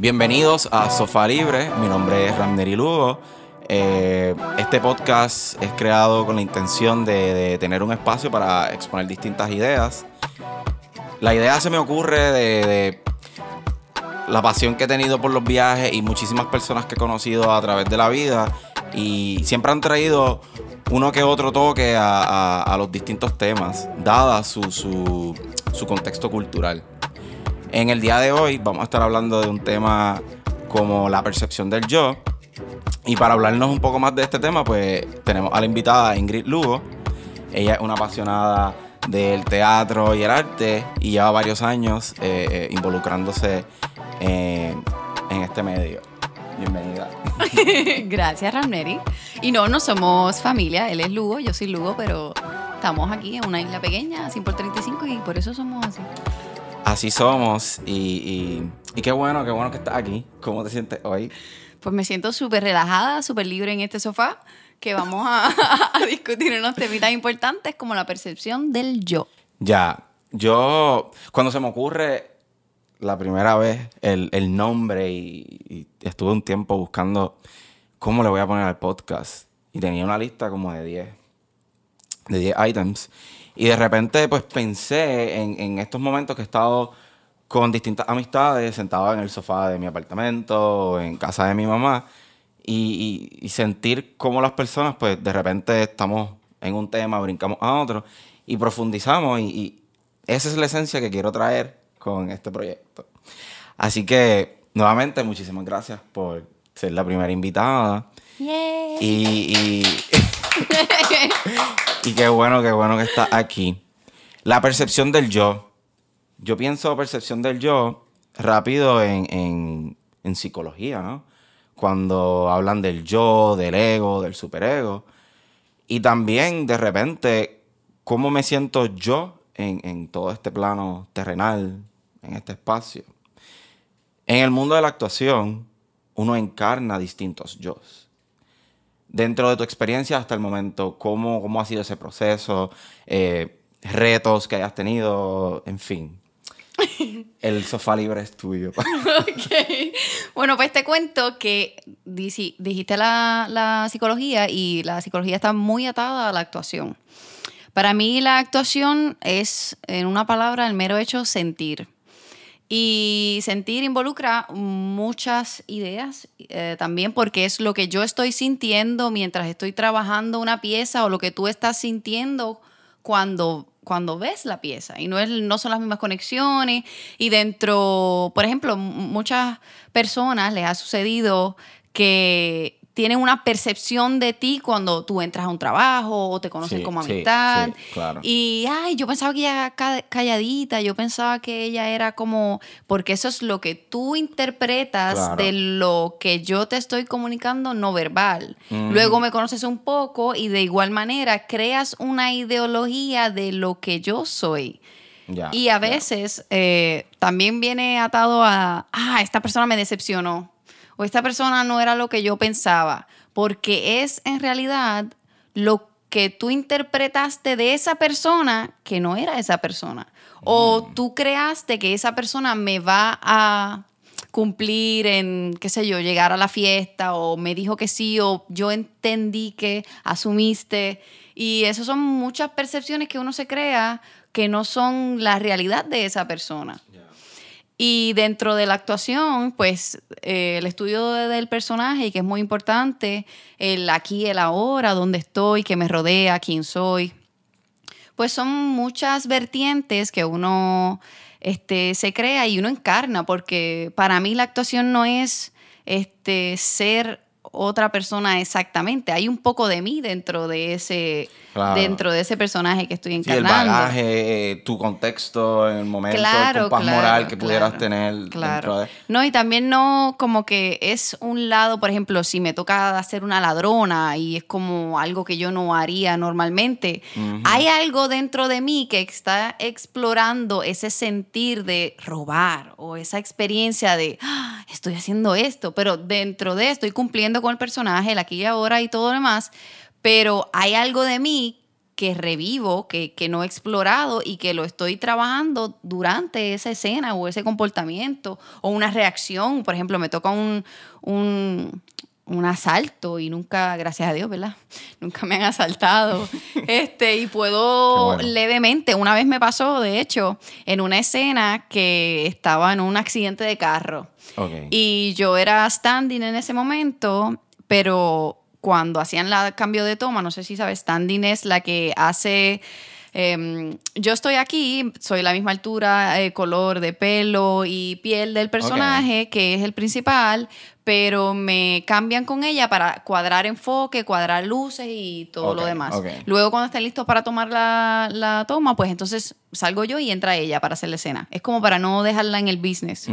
Bienvenidos a Sofá Libre, mi nombre es Ramneri Lugo. Eh, este podcast es creado con la intención de, tener un espacio para exponer distintas ideas. La idea se me ocurre de, la pasión que he tenido por los viajes y muchísimas personas que he conocido a través de la vida y siempre han traído uno que otro toque a, los distintos temas, dada su contexto cultural. En el día de hoy vamos a estar hablando de un tema como la percepción del yo. Y para hablarnos un poco más de este tema, pues tenemos a la invitada Ingrid Lugo. Ella es una apasionada del teatro y el arte y lleva varios años eh, eh, involucrándose en este medio. Bienvenida. Gracias, Ramneri. Y no, no somos familia. Él es Lugo, yo soy Lugo, pero estamos aquí en una isla pequeña, 100 por 35, y por eso somos así así somos y, qué bueno, qué bueno que estás aquí. ¿Cómo te sientes hoy? Pues me siento súper relajada, súper libre en este sofá, que vamos a, discutir unos temitas importantes como la percepción del yo. Ya, yo, cuando se me ocurre la primera vez el, nombre y, estuve un tiempo buscando cómo le voy a poner al podcast y tenía una lista como de 10, de 10 items. Y de repente, pues pensé en, estos momentos que he estado con distintas amistades, sentado en el sofá de mi apartamento, en casa de mi mamá, y, sentir cómo las personas, pues de repente estamos en un tema, brincamos a otro, y profundizamos, y, esa es la esencia que quiero traer con este proyecto. Así que, nuevamente, muchísimas gracias por ser la primera invitada. Y, y qué bueno, qué bueno que está aquí. La percepción del yo. Yo pienso percepción del yo rápido en, psicología, ¿no? Cuando hablan del yo, del ego, del superego. Y también, de repente, cómo me siento yo en, en todo este plano terrenal, en este espacio. En el mundo de la actuación, uno encarna distintos yo dentro de tu experiencia hasta el momento, ¿cómo, cómo ha sido ese proceso? Eh, retos que hayas tenido, en fin. El sofá libre es tuyo. okay. Bueno, pues te cuento que dijiste la, la psicología y la psicología está muy atada a la actuación. Para mí la actuación es, en una palabra, el mero hecho sentir. Y sentir involucra muchas ideas eh, también porque es lo que yo estoy sintiendo mientras estoy trabajando una pieza o lo que tú estás sintiendo cuando, cuando ves la pieza. Y no, es, no son las mismas conexiones. Y dentro, por ejemplo, muchas personas les ha sucedido que tienen una percepción de ti cuando tú entras a un trabajo o te conocen como amistad. Y, ay, yo pensaba que ella era calladita, yo pensaba que ella era como, porque eso es lo que tú interpretas de lo que yo te estoy comunicando no verbal. Luego me conoces un poco y de igual manera creas una ideología de lo que yo soy. y a veces eh, también viene atado a, ah, esta persona me decepcionó o esta persona no era lo que yo pensaba, porque es en realidad lo que tú interpretaste de esa persona que no era esa persona. O mm. tú creaste que esa persona me va a cumplir en, qué sé yo, llegar a la fiesta o me dijo que sí o yo entendí que asumiste. Y esas son muchas percepciones que uno se crea que no son la realidad de esa persona. Y dentro de la actuación, pues eh, el estudio del personaje, que es muy importante, el aquí, el ahora, dónde estoy, qué me rodea, quién soy, pues son muchas vertientes que uno este, se crea y uno encarna, porque para mí la actuación no es este, ser otra persona exactamente. Hay un poco de mí dentro de ese, dentro de ese personaje que estoy encarnando. el bagaje, eh, tu contexto el momento, el compás moral que pudieras tener. Claro. No, y también no como que es un lado, por ejemplo, si me toca hacer una ladrona y es como algo que yo no haría normalmente, hay algo dentro de mí que está explorando ese sentir de robar o esa experiencia de ah, estoy haciendo esto, pero dentro de esto estoy cumpliendo con el personaje, el aquí y ahora y todo lo demás, pero hay algo de mí que revivo, que, que no he explorado y que lo estoy trabajando durante esa escena o ese comportamiento o una reacción. Por ejemplo, me toca un, un, un asalto y nunca, gracias a Dios, ¿verdad? Nunca me han asaltado. este, y puedo bueno. levemente, una vez me pasó, de hecho, en una escena que estaba en un accidente de carro. Y yo era standing en ese momento, pero cuando hacían el cambio de toma, no sé si sabes, standing es la que hace... em, yo estoy aquí, soy la misma altura, eh, color de pelo y piel del personaje, que es el principal, pero me cambian con ella para cuadrar enfoque, cuadrar luces y todo lo demás. Luego cuando estén listos para tomar la, la toma, pues entonces salgo yo y entra ella para hacer la escena. Es como para no dejarla en el business.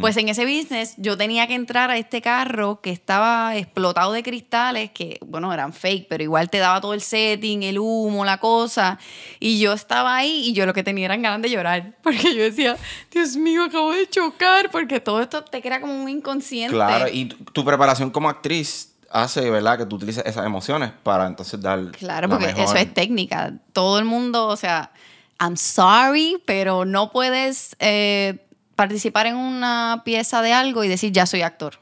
Pues en ese business yo tenía que entrar a este carro que estaba explotado de cristales, que bueno, eran fake, pero igual te daba todo el setting, el humo, la cosa. Y yo estaba ahí y yo lo que tenía eran ganas de llorar, porque yo decía, Dios mío, acabo de chocar, porque todo esto te crea como un inconsciente. Claro, y tu, tu preparación como actriz hace, ¿verdad? Que tú utilices esas emociones para entonces dar. Claro, la porque mejor- eso es técnica. Todo el mundo, o sea, I'm sorry, pero no puedes eh, participar en una pieza de algo y decir ya soy actor.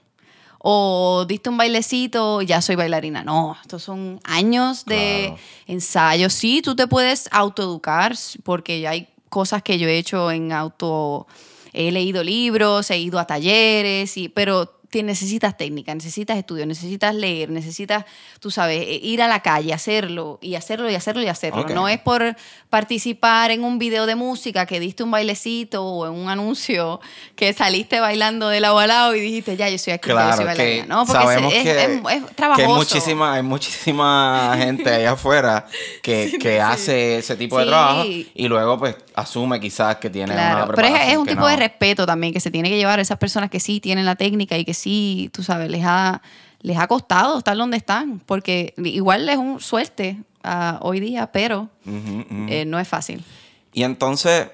O diste un bailecito, ya soy bailarina. No, estos son años de Claro. ensayo. Sí, tú te puedes autoeducar porque ya hay cosas que yo he hecho en auto. He leído libros, he ido a talleres, y, pero necesitas técnica, necesitas estudio, necesitas leer, necesitas, tú sabes, eh, ir a la calle, hacerlo y hacerlo y hacerlo y hacerlo. No es por participar en un video de música que diste un bailecito o en un anuncio que saliste bailando de lado a lado y dijiste, ya, yo soy aquí, ya yo soy Claro, bailarina. No, porque sabemos es, que, es- trabajoso. hay muchísima, hay muchísima gente allá afuera que, Sí, que sí. hace ese tipo de trabajo y luego pues asume quizás que tiene una Claro, pero es, un tipo de respeto también que se tiene que llevar a esas personas que sí tienen la técnica y que sí, tú sabes, les ha, les ha costado estar donde están, porque igual es un suerte ah, hoy día, pero eh, no es fácil. Y entonces,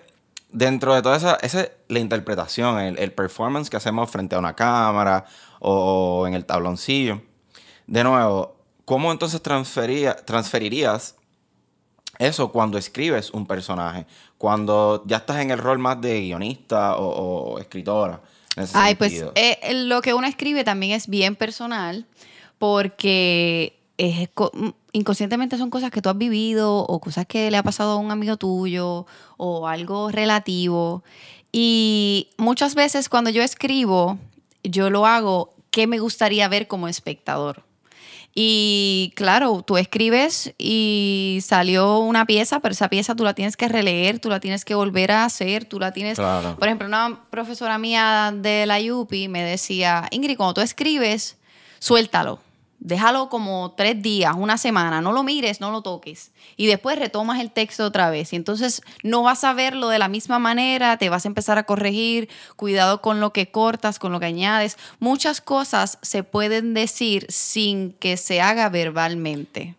dentro de toda esa, esa es la interpretación, el, el performance que hacemos frente a una cámara o, en el tabloncillo. De nuevo, ¿cómo entonces transfería, transferirías eso cuando escribes un personaje? Cuando ya estás en el rol más de guionista o, o escritora. Ay, pues sentido. eh, eh, lo que uno escribe también es bien personal porque es mm, inconscientemente son cosas que tú has vivido o cosas que le ha pasado a un amigo tuyo o algo relativo. Y muchas veces cuando yo escribo, yo lo hago que me gustaría ver como espectador. Y claro, tú escribes y salió una pieza, pero esa pieza tú la tienes que releer, tú la tienes que volver a hacer, tú la tienes... Claro. Por ejemplo, una profesora mía de la UPI me decía, Ingrid, cuando tú escribes, suéltalo. Déjalo como tres días, una semana, no lo mires, no lo toques. Y después retomas el texto otra vez. Y entonces no vas a verlo de la misma manera, te vas a empezar a corregir, cuidado con lo que cortas, con lo que añades. Muchas cosas se pueden decir sin que se haga verbalmente.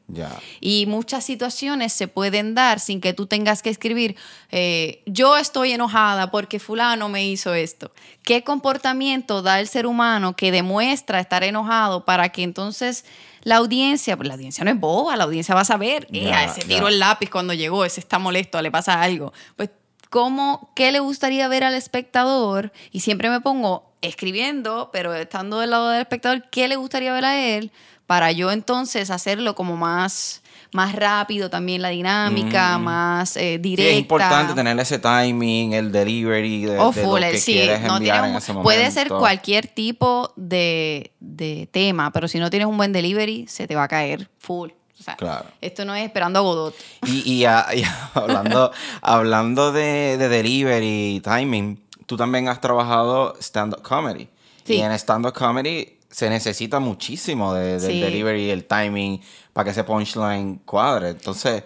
Y muchas situaciones se pueden dar sin que tú tengas que escribir, eh, yo estoy enojada porque fulano me hizo esto. ¿Qué comportamiento da el ser humano que demuestra estar enojado para que entonces la audiencia, pues la audiencia no es boba, la audiencia va a saber, Ya, ese tiró el lápiz cuando llegó, ese está molesto, le pasa algo. Pues, ¿cómo, qué le gustaría ver al espectador? Y siempre me pongo escribiendo, pero estando del lado del espectador, ¿qué le gustaría ver a él? Para yo entonces hacerlo como más, más rápido también la dinámica, Mm. más eh, Sí, directa. es importante tener ese timing, el delivery de, Oh, de full, lo que sí, quieres no enviar tienes en un- ese momento. puede ser cualquier tipo de, de tema, pero si no tienes un buen delivery, se te va a caer full. O sea, Claro. esto no es esperando a Godot. Y, y, y hablando, hablando de, de delivery y timing, tú también has trabajado stand-up comedy. Sí. Y en stand-up comedy se necesita muchísimo de- del Sí. delivery el timing para que ese punchline cuadre. Entonces,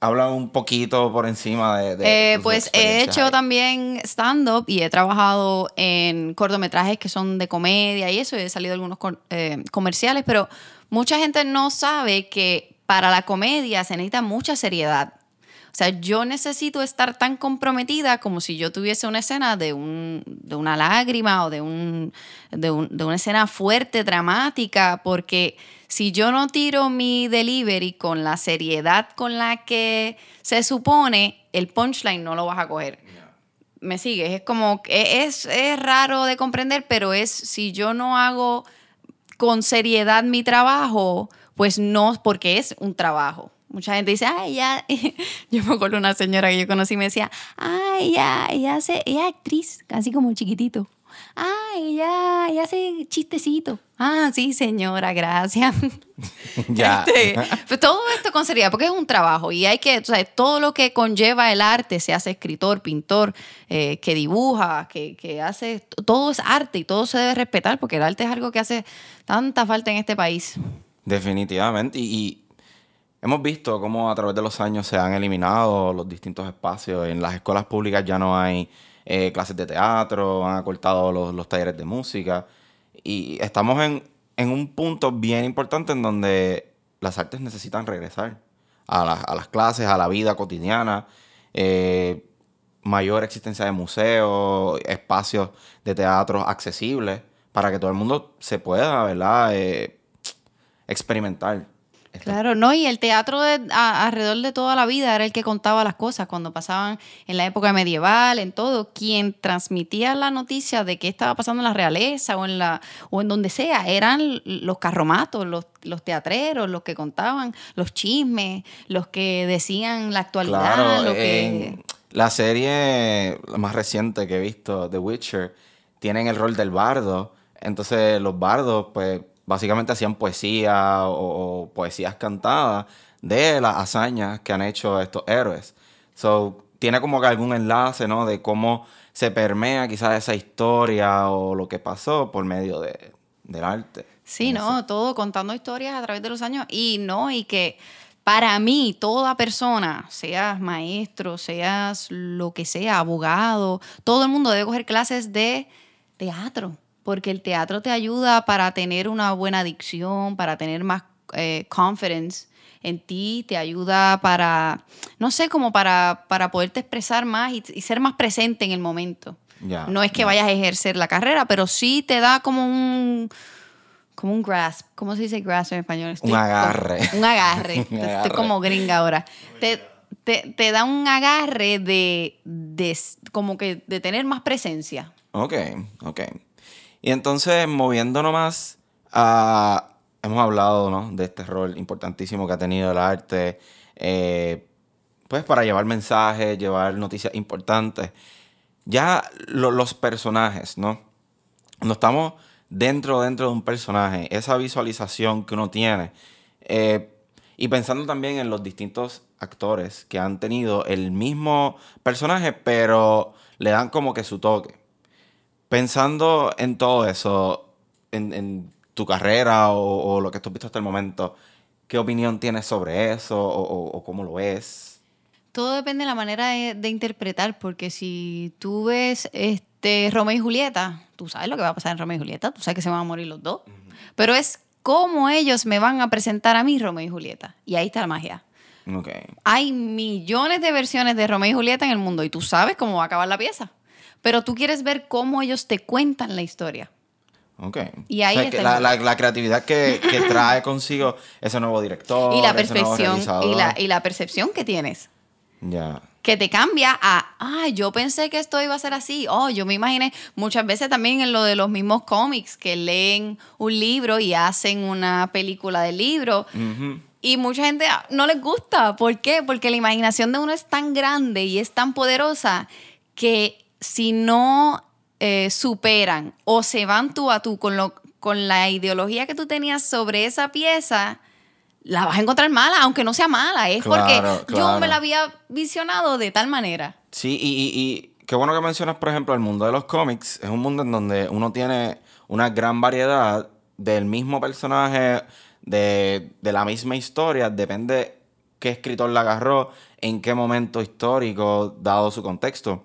habla un poquito por encima de... de Eh, pues he hecho ahí. también stand-up y he trabajado en cortometrajes que son de comedia y eso, y he salido algunos eh, comerciales, pero mucha gente no sabe que para la comedia se necesita mucha seriedad. O sea, yo necesito estar tan comprometida como si yo tuviese una escena de, un, de una lágrima o de, un, de, un, de una escena fuerte, dramática, porque si yo no tiro mi delivery con la seriedad con la que se supone, el punchline no lo vas a coger. ¿Me sigues? Es como, es, es raro de comprender, pero es si yo no hago con seriedad mi trabajo, pues no, porque es un trabajo. Mucha gente dice, ay, ya. Yo me acuerdo una señora que yo conocí y me decía, ay, ya, ella, hace, ella es actriz, casi como chiquitito. Ay, ya, ella hace chistecito. Ah, sí, señora, gracias. Ya. Este, pues todo esto con seriedad, porque es un trabajo y hay que, o sea, todo lo que conlleva el arte, se hace escritor, pintor, eh, que dibuja, que, que hace, todo es arte y todo se debe respetar porque el arte es algo que hace tanta falta en este país. Definitivamente. Y, y hemos visto cómo a través de los años se han eliminado los distintos espacios. En las escuelas públicas ya no hay eh, clases de teatro, han acortado los, los talleres de música. Y estamos en, en un punto bien importante en donde las artes necesitan regresar a, las- a las clases, a la vida cotidiana. eh, mayor existencia de museos, espacios de teatro accesibles para que todo el mundo se pueda, ¿verdad? Eh, experimentar. Claro, no, y el teatro de- a- alrededor de toda la vida era el que contaba las cosas cuando pasaban en la época medieval, en todo. Quien transmitía la noticia de qué estaba pasando en la realeza o en, la, o en donde sea eran los carromatos, los, los teatreros, los que contaban los chismes, los que decían la actualidad. Claro, lo que... la serie más reciente que he visto, The Witcher, tienen el rol del bardo. Entonces los bardos, pues, básicamente hacían poesía o, o poesías cantadas de las hazañas que han hecho estos héroes. So, tiene como que algún enlace, ¿no? De cómo se permea quizás esa historia o lo que pasó por medio de, del arte. Sí, no, todo contando historias a través de los años y no, y que para mí toda persona, seas maestro, seas lo que sea, abogado, todo el mundo debe coger clases de teatro, porque el teatro te ayuda para tener una buena dicción, para tener más eh, confidence en ti, te ayuda para, no sé, como para, para poderte expresar más y, y ser más presente en el momento. Ya, no es que ya. vayas a ejercer la carrera, pero sí te da como un como un grasp. ¿Cómo se dice grasp en español? Estoy Un agarre. un agarre. Un Estoy agarre. como gringa ahora. Te, te, te da un agarre de, de como que de tener más presencia. Ok, ok. Y entonces, moviéndonos más a... Hemos hablado, ¿no? De este rol importantísimo que ha tenido el arte, eh, pues para llevar mensajes, llevar noticias importantes. Ya lo- los personajes, ¿no? Cuando estamos dentro, dentro de un personaje, esa visualización que uno tiene, eh, y pensando también en los distintos actores que han tenido el mismo personaje, pero le dan como que su toque. Pensando en todo eso, en, en tu carrera o, o lo que tú has visto hasta el momento, ¿qué opinión tienes sobre eso o, o- o cómo lo ves? Todo depende de la manera de, de interpretar, porque si tú ves este Romeo y Julieta, tú sabes lo que va a pasar en Romeo y Julieta, tú sabes que se van a morir los dos. Pero es cómo ellos me van a presentar a mí Romeo y Julieta. Y ahí está la magia. Ok. Hay millones de versiones de Romeo y Julieta en el mundo y tú sabes cómo va a acabar la pieza. Pero tú quieres ver cómo ellos te cuentan la historia. Ok. Y ahí O sea, que está la, el- la- la creatividad que, que trae consigo ese nuevo director. y la ese nuevo percepción y la, y la percepción que tienes. Ya. que te cambia a, ah, yo pensé que esto iba a ser así. Oh, yo me imaginé muchas veces también en lo de los mismos cómics que leen un libro y hacen una película del libro. Y mucha gente ah, no les gusta. ¿Por qué? Porque la imaginación de uno es tan grande y es tan poderosa que si no eh, superan o se van tú a tú con, lo, con la ideología que tú tenías sobre esa pieza, la vas a encontrar mala, aunque no sea mala. Es Claro, porque yo me la había visionado de tal manera. Sí, y, y- y qué bueno que mencionas, por ejemplo, el mundo de los cómics. Es un mundo en donde uno tiene una gran variedad del mismo personaje, de, de la misma historia. Depende qué escritor la agarró, en qué momento histórico, dado su contexto.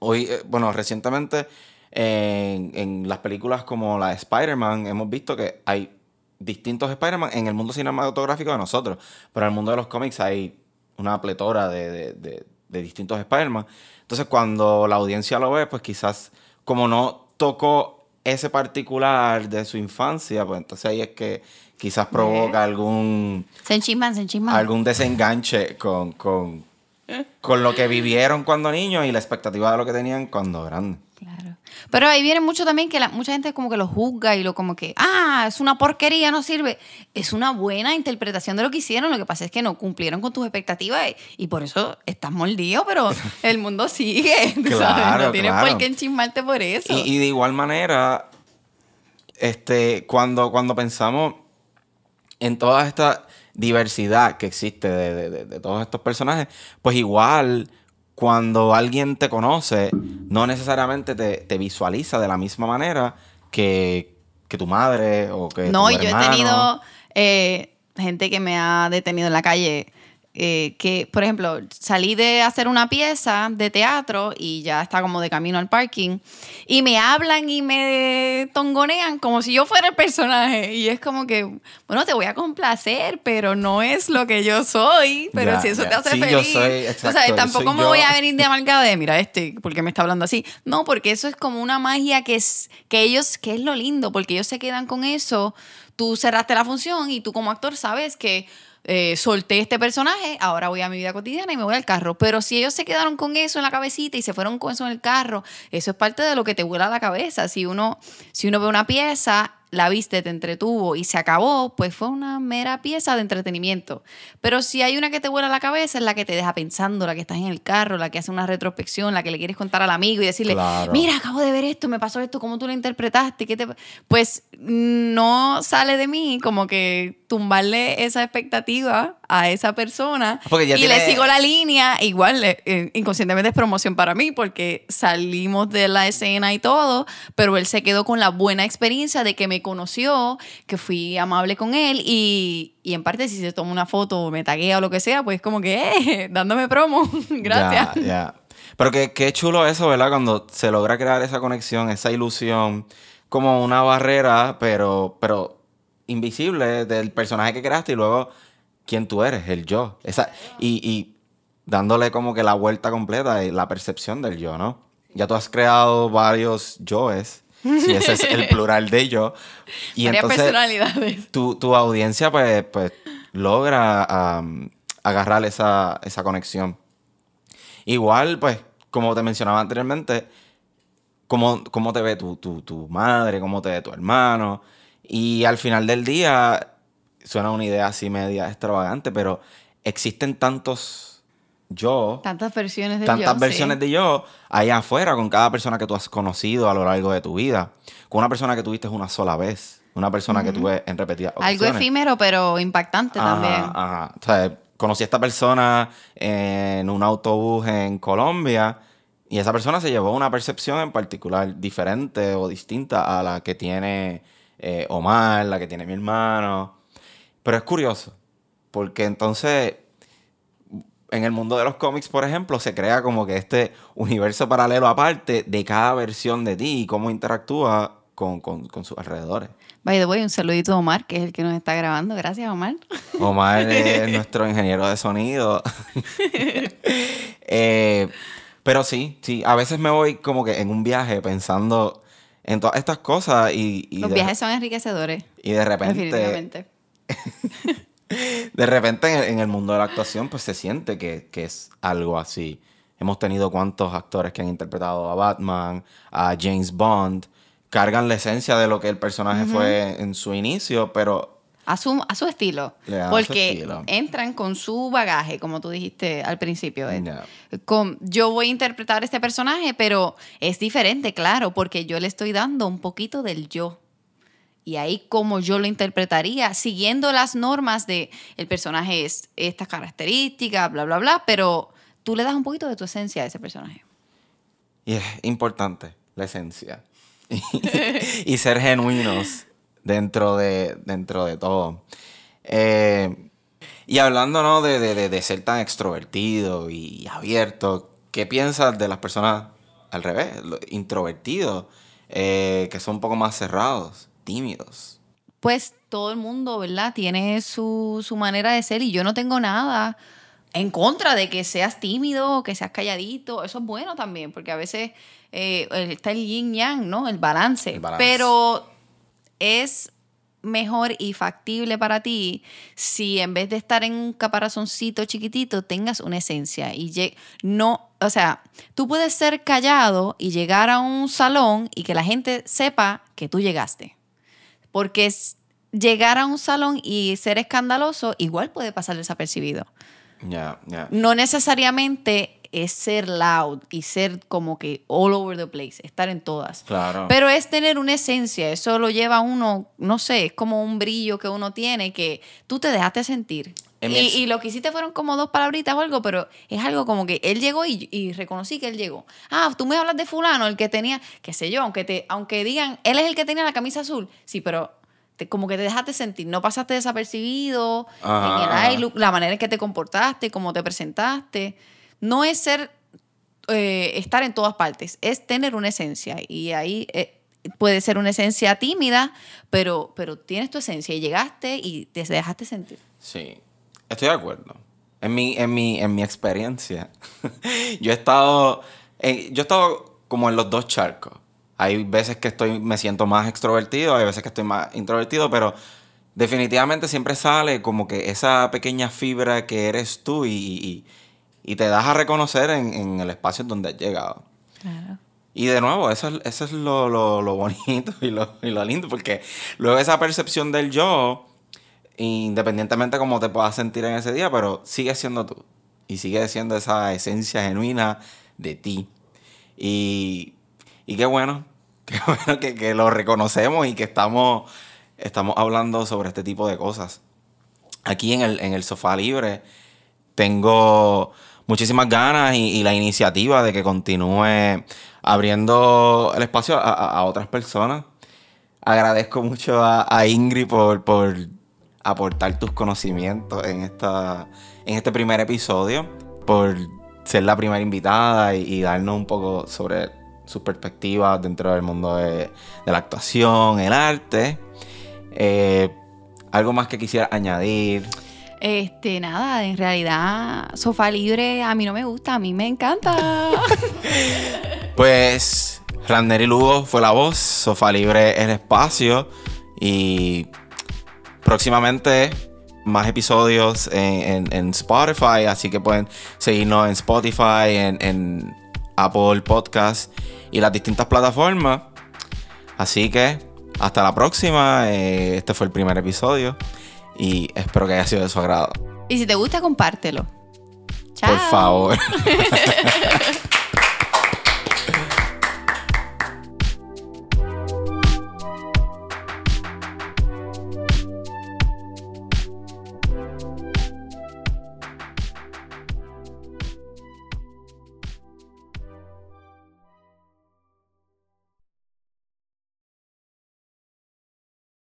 Hoy, eh, bueno, recientemente en, en las películas como la de Spider-Man hemos visto que hay distintos Spider-Man en el mundo cinematográfico de nosotros, pero en el mundo de los cómics hay una pletora de, de- de- de distintos espermas. Entonces, cuando la audiencia lo ve, pues quizás, como no tocó ese particular de su infancia, pues entonces ahí es que quizás provoca algún, Se enchisman, se enchisman. algún desenganche con, con, con lo que vivieron cuando niños y la expectativa de lo que tenían cuando grandes. Claro. Pero ahí viene mucho también que la- mucha gente como que lo juzga y lo como que, ah, es una porquería, no sirve. Es una buena interpretación de lo que hicieron. Lo que pasa es que no cumplieron con tus expectativas y, y por eso estás mordido, pero el mundo sigue. tú sabes, Claro, No tienes claro. por qué enchismarte por eso. Y, y de igual manera, este, cuando, cuando pensamos en toda esta diversidad que existe de, de- de- de todos estos personajes, pues igual cuando alguien te conoce, no necesariamente te, te visualiza de la misma manera que, que tu madre o que No, tu y yo he tenido eh, gente que me ha detenido en la calle. Eh, que, por ejemplo, salí de hacer una pieza de teatro y ya está como de camino al parking y me hablan y me tongonean como si yo fuera el personaje y es como que, bueno, te voy a complacer, pero no es lo que yo soy, pero Ya, si eso ya. te hace Sí, feliz. soy- o exacto, sea, yo tampoco me yo. voy a venir de amargada de, mira, este, ¿por qué me está hablando así? No, porque eso es como una magia que es, que ellos, que es lo lindo, porque ellos se quedan con eso. Tú cerraste la función y tú como actor sabes que eh, solté este personaje, ahora voy a mi vida cotidiana y me voy al carro. Pero si ellos se quedaron con eso en la cabecita y se fueron con eso en el carro, eso es parte de lo que te vuela la cabeza. Si uno, si uno ve una pieza, la viste, te entretuvo y se acabó, pues fue una mera pieza de entretenimiento. Pero si hay una que te vuela la cabeza, es la que te deja pensando, la que estás en el carro, la que hace una retrospección, la que le quieres contar al amigo y decirle, Claro. mira, acabo de ver esto, me pasó esto, ¿cómo tú lo interpretaste? ¿Qué te... pa-?" Pues no sale de mí como que tumbarle esa expectativa a esa persona Porque ya y tiene- le sigo la línea, igual eh, eh, inconscientemente es promoción para mí porque salimos de la escena y todo, pero él se quedó con la buena experiencia de que me conoció, que fui amable con él y, y en parte si se toma una foto o me taguea o lo que sea, pues como que, eh, dándome promo, gracias. Pero qué, qué chulo eso, ¿verdad? Cuando se logra crear esa conexión, esa ilusión, como una barrera, pero, pero invisible del personaje que creaste y luego quién tú eres, el yo. Esa, y, y dándole como que la vuelta completa de la percepción del yo, ¿no? Ya tú has creado varios yoes, si ese es el plural de yo. Y Varias entonces personalidades. tu, tu audiencia pues, pues logra agarrar esa, esa conexión. Igual, pues, como te mencionaba anteriormente, cómo, cómo te ve tu, tu, tu madre, cómo te ve tu hermano. Y al final del día, suena una idea así media extravagante, pero existen tantos yo, Tantas versiones de tantas yo, versiones sí. de yo allá afuera con cada persona que tú has conocido a lo largo de tu vida. Con una persona que tuviste una sola vez, una persona que tú ves en repetidas Algo ocasiones. efímero, pero impactante Ajá, también. Ajá. O sea, conocí a esta persona en un autobús en Colombia y esa persona se llevó una percepción en particular diferente o distinta a la que tiene eh, Omar, la que tiene mi hermano. Pero es curioso, porque entonces en el mundo de los cómics, por ejemplo, se crea como que este universo paralelo aparte de cada versión de ti y cómo interactúa con, con- con sus alrededores. By the way, un saludito a Omar, que es el que nos está grabando. Gracias, Omar. Omar es nuestro ingeniero de sonido. Eh, pero sí, sí, a veces me voy como que en un viaje pensando en todas estas cosas y, y Los de, viajes son enriquecedores. y de repente, Definitivamente. De repente en el, mundo de la actuación pues se siente que, que es algo así. Hemos tenido cuantos actores que han interpretado a Batman, a James Bond, cargan la esencia de lo que el personaje fue en su inicio, pero A su, a su estilo. Su porque estilo. entran con su bagaje, como tú dijiste al principio. eh. Con, yo voy a interpretar este personaje, pero es diferente, claro, porque yo le estoy dando un poquito del yo. Y ahí como yo lo interpretaría, siguiendo las normas de el personaje es estas características, bla, bla, bla, pero tú le das un poquito de tu esencia a ese personaje. Y es importante la esencia. y ser genuinos dentro de, dentro de todo. Eh, y hablando ¿no? de, de- ser tan extrovertido y abierto, ¿qué piensas de las personas al revés, introvertidos, eh, que son un poco más cerrados, tímidos? pues todo el mundo, ¿verdad? Tiene su, su manera de ser y yo no tengo nada en contra de que seas tímido, que seas calladito. Eso es bueno también, porque a veces eh, está el yin yang, ¿no? El balance. El balance. Pero es mejor y factible para ti si en vez de estar en un caparazoncito chiquitito tengas una esencia y no, o sea, tú puedes ser callado y llegar a un salón y que la gente sepa que tú llegaste. Porque es- llegar a un salón y ser escandaloso igual puede pasar desapercibido. Ya, ya. No necesariamente es ser loud y ser como que all over the place, estar en todas. Claro. Pero es tener una esencia, eso lo lleva uno, no sé, es como un brillo que uno tiene que tú te dejaste sentir. Y, y lo que hiciste fueron como dos palabritas o algo, pero es algo como que él llegó y, y reconocí que él llegó. Ah, tú me hablas de fulano, el que tenía, qué sé yo, aunque, te, aunque digan, él es el que tenía la camisa azul. Sí, pero te- como que te dejaste sentir, no pasaste desapercibido Ajá, en el la manera en que te comportaste, cómo te presentaste. No es ser, eh, estar en todas partes, es tener una esencia. Y ahí eh, puede ser una esencia tímida, pero, pero tienes tu esencia y llegaste y te dejaste sentir. Sí, estoy de acuerdo. En mi, en mi, en mi experiencia, yo he estado, en- yo he estado como en los dos charcos. Hay veces que estoy, me siento más extrovertido, hay veces que estoy más introvertido, pero definitivamente siempre sale como que esa pequeña fibra que eres tú y, y- y te das a reconocer en, en el espacio en donde has llegado. Claro. Y de nuevo, eso es, eso es lo, lo- lo bonito y lo, y lo lindo, porque luego esa percepción del yo, independientemente cómo te puedas sentir en ese día, pero sigue siendo tú. Y sigue siendo esa esencia genuina de ti. Y, qué bueno, qué bueno que, lo reconocemos y que estamos, estamos hablando sobre este tipo de cosas. Aquí en el, en el sofá libre tengo muchísimas ganas y, la iniciativa de que continúe abriendo el espacio a, otras personas. Agradezco mucho a, Ingrid por aportar tus conocimientos en, esta, en este primer episodio, por ser la primera invitada y, y darnos un poco sobre sus perspectivas dentro del mundo de, de la actuación, el arte. Eh, algo más que quisiera añadir. Este, nada, en realidad, sofá libre a mí no me gusta, a mí me encanta. Pues Randeri Lugo fue la voz, Sofá Libre el espacio y próximamente más episodios en, en- en Spotify, así que pueden seguirnos en Spotify, en, en Apple Podcast y las distintas plataformas. Así que hasta la próxima, eh, este fue el primer episodio y espero que haya sido de su agrado. y si te gusta, compártelo. Chao. Por favor.